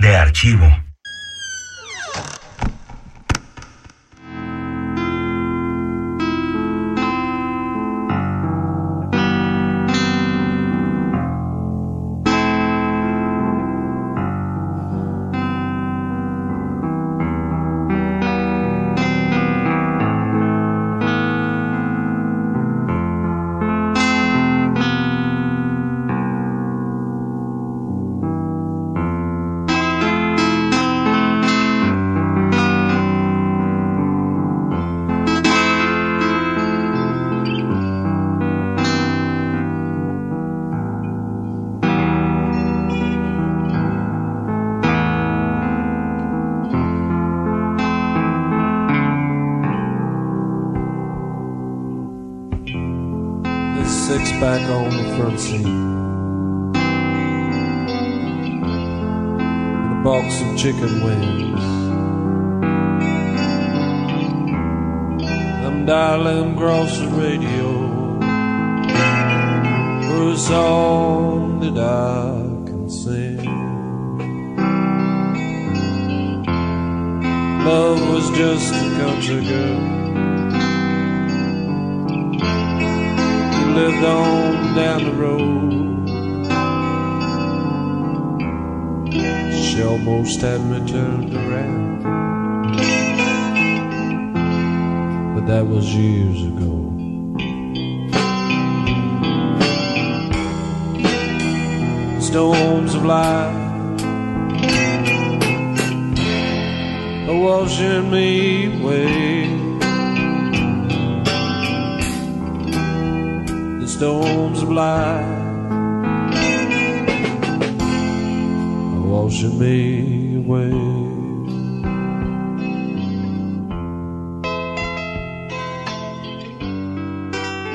De archivo. Six pack on the front seat. And a box of chicken wings. I'm dialing across the radio for a song that I can sing. Love was just a country girl. Lived on down the road. She almost had me turned around, but that was years ago. Storms of life are washing me away.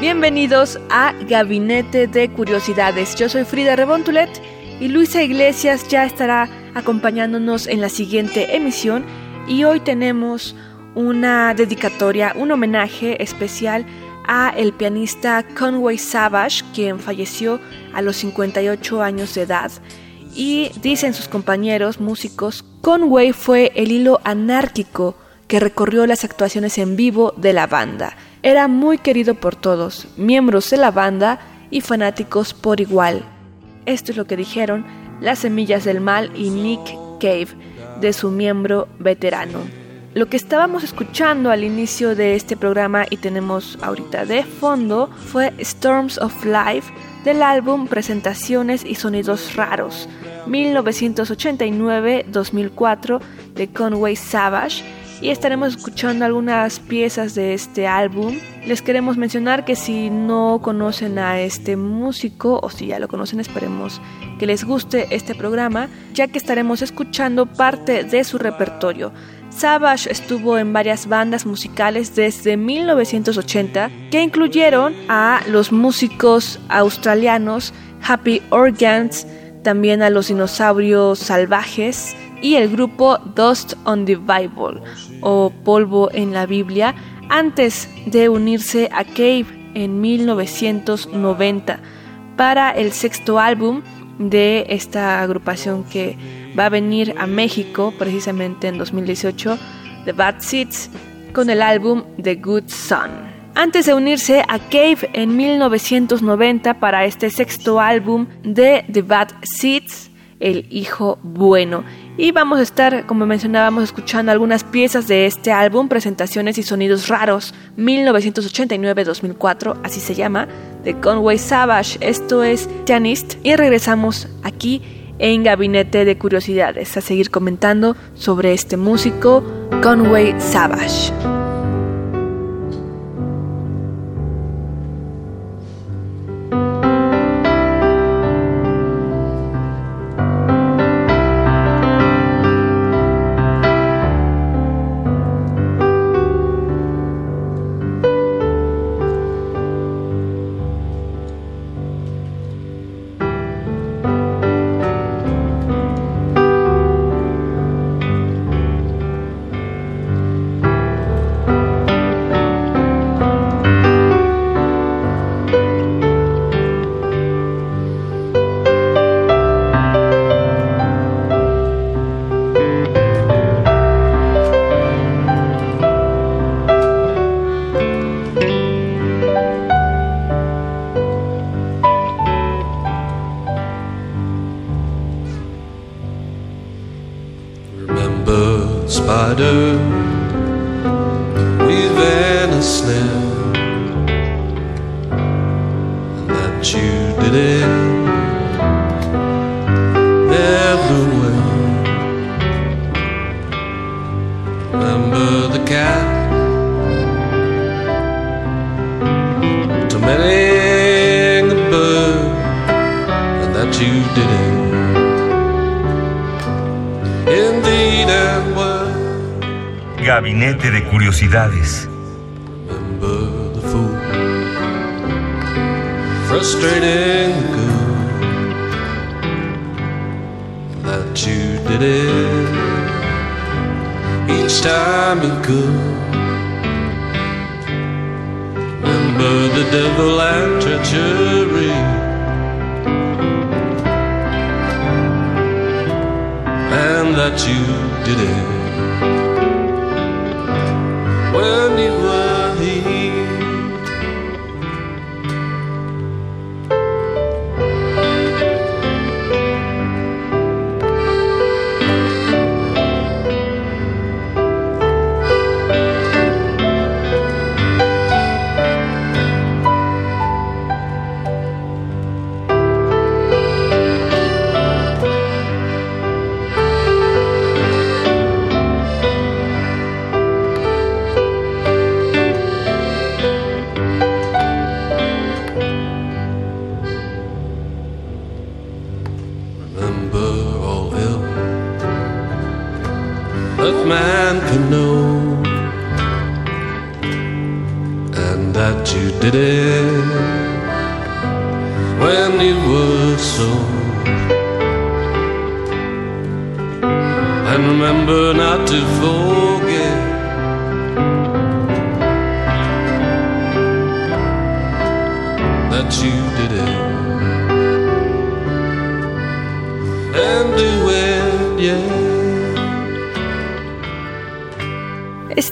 Bienvenidos a Gabinete de Curiosidades. Yo soy Frida Rebontulet y Luisa Iglesias ya estará acompañándonos en la siguiente emisión. Y hoy tenemos una dedicatoria, un homenaje especial a el pianista Conway Savage, quien falleció a los 58 años de edad. Y dicen sus compañeros músicos, Conway fue el hilo anárquico que recorrió las actuaciones en vivo de la banda. Era muy querido por todos, miembros de la banda y fanáticos por igual. Esto es lo que dijeron Las Semillas del Mal y Nick Cave de su miembro veterano. Lo que estábamos escuchando al inicio de este programa y tenemos ahorita de fondo fue Storms of Life del álbum Presentaciones y Sonidos Raros 1989-2004 de Conway Savage y estaremos escuchando algunas piezas de este álbum. Les queremos mencionar que si no conocen a este músico o si ya lo conocen esperemos que les guste este programa ya que estaremos escuchando parte de su repertorio. Savage estuvo en varias bandas musicales desde 1980 que incluyeron a los músicos australianos Happy Organs, también a los dinosaurios salvajes y el grupo Dust on the Bible o Polvo en la Biblia antes de unirse a Cave en 1990 para el sexto álbum de esta agrupación que va a venir a México precisamente en 2018, The Bad Seeds, con el álbum The Good Son. Antes de unirse a Cave en 1990 para este sexto álbum de The Bad Seeds, El Hijo Bueno. Y vamos a estar, como mencionábamos, escuchando algunas piezas de este álbum, presentaciones y sonidos raros, 1989-2004, así se llama, de Conway Savage. Esto es Pianist y regresamos aquí en Gabinete de Curiosidades a seguir comentando sobre este músico, Conway Savage. You did it each time you could. Remember the devil and treachery. And that you did it when you were here.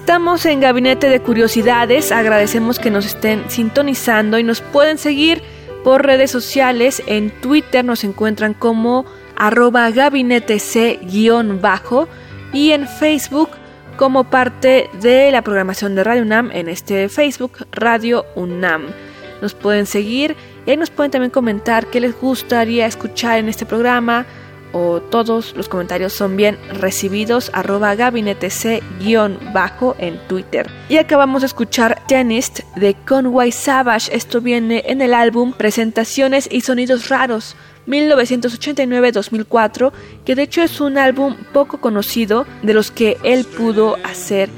Estamos en Gabinete de Curiosidades, agradecemos que nos estén sintonizando y nos pueden seguir por redes sociales. En Twitter nos encuentran como arroba gabinete C-bajo y en Facebook como parte de la programación de Radio UNAM en este Facebook Radio UNAM. Nos pueden seguir y ahí nos pueden también comentar qué les gustaría escuchar en este programa o todos los comentarios son bien recibidos arroba gabinete C-bajo en Twitter. Y acabamos de escuchar Tennis de Conway Savage. Esto viene en el álbum Presentaciones y Sonidos Raros 1989-2004, que de hecho es un álbum poco conocido de los que él pudo hacer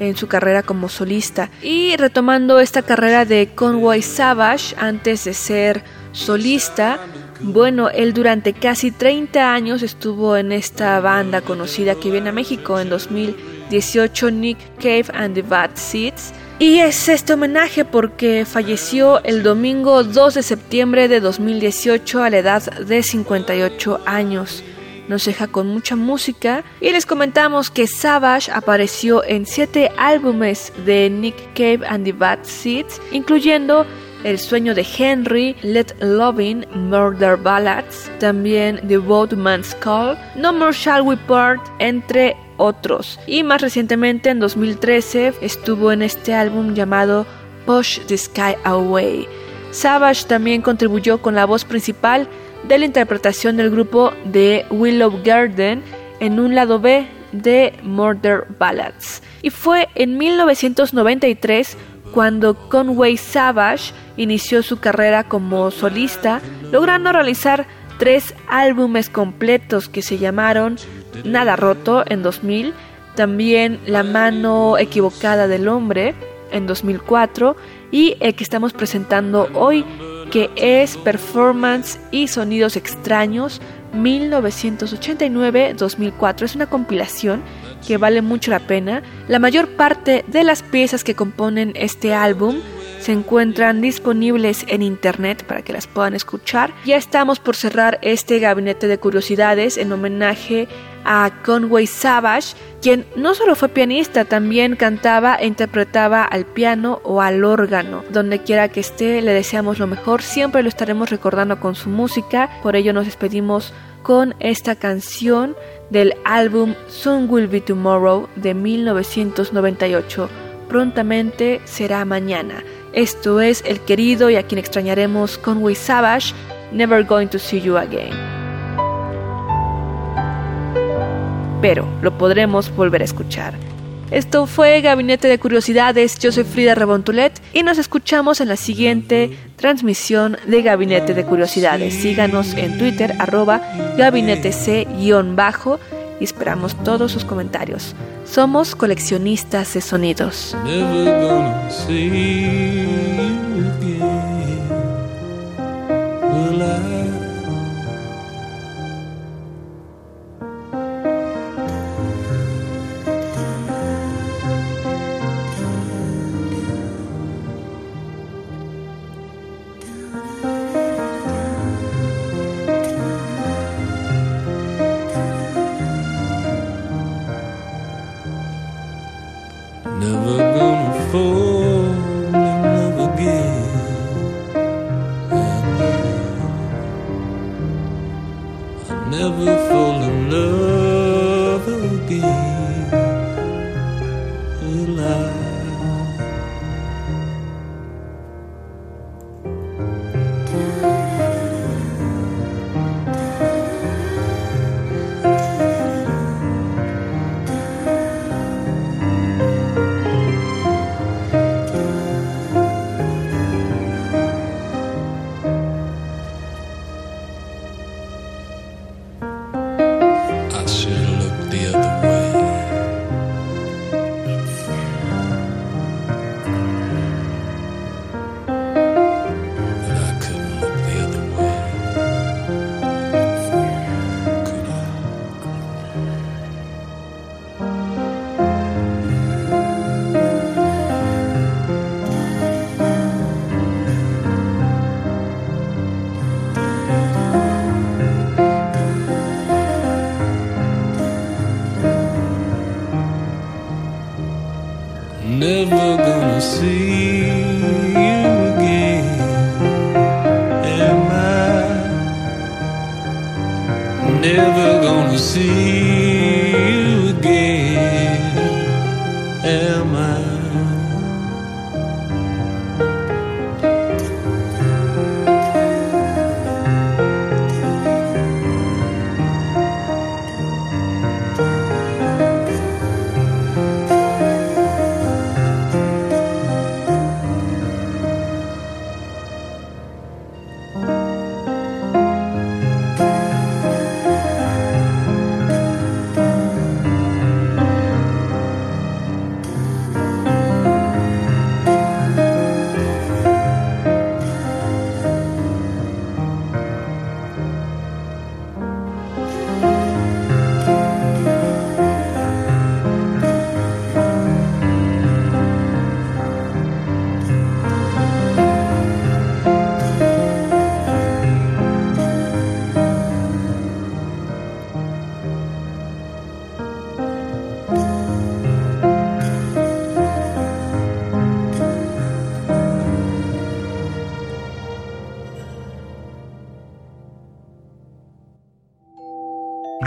en su carrera como solista. Y retomando esta carrera de Conway Savage antes de ser solista, bueno, él durante casi 30 años estuvo en esta banda conocida que viene a México en 2018, Nick Cave and the Bad Seeds. Y es este homenaje porque falleció el domingo 2 de septiembre de 2018 a la edad de 58 años. Nos deja con mucha música y les comentamos que Savage apareció en 7 álbumes de Nick Cave and the Bad Seeds, incluyendo el sueño de Henry, Let Loving, Murder Ballads, también The Boatman's Call, No More Shall We Part, entre otros. Y más recientemente, en 2013, estuvo en este álbum llamado Push the Sky Away. Savage también contribuyó con la voz principal de la interpretación del grupo de Willow Garden en un lado B de Murder Ballads. Y fue en 1993 cuando Conway Savage inició su carrera como solista, logrando realizar tres álbumes completos que se llamaron Nada Roto en 2000, también La mano equivocada del hombre en 2004 y el que estamos presentando hoy que es Performance y Sonidos Extraños 1989-2004. Es una compilación que vale mucho la pena. La mayor parte de las piezas que componen este álbum se encuentran disponibles en internet para que las puedan escuchar. Ya estamos por cerrar este gabinete de curiosidades en homenaje a Conway Savage, quien no solo fue pianista, también cantaba e interpretaba al piano o al órgano. Donde quiera que esté, le deseamos lo mejor, siempre lo estaremos recordando con su música, por ello nos despedimos con esta canción del álbum Soon Will Be Tomorrow de 1998. Prontamente será mañana. Esto es el querido y a quien extrañaremos Conway Savage, Never Going to See You Again. Pero lo podremos volver a escuchar. Esto fue Gabinete de Curiosidades, yo soy Frida Rebontulet y nos escuchamos en la siguiente transmisión de Gabinete de Curiosidades. Síganos en Twitter arroba gabinete c-bajo y esperamos todos sus comentarios. Somos coleccionistas de sonidos. fall in love again, will I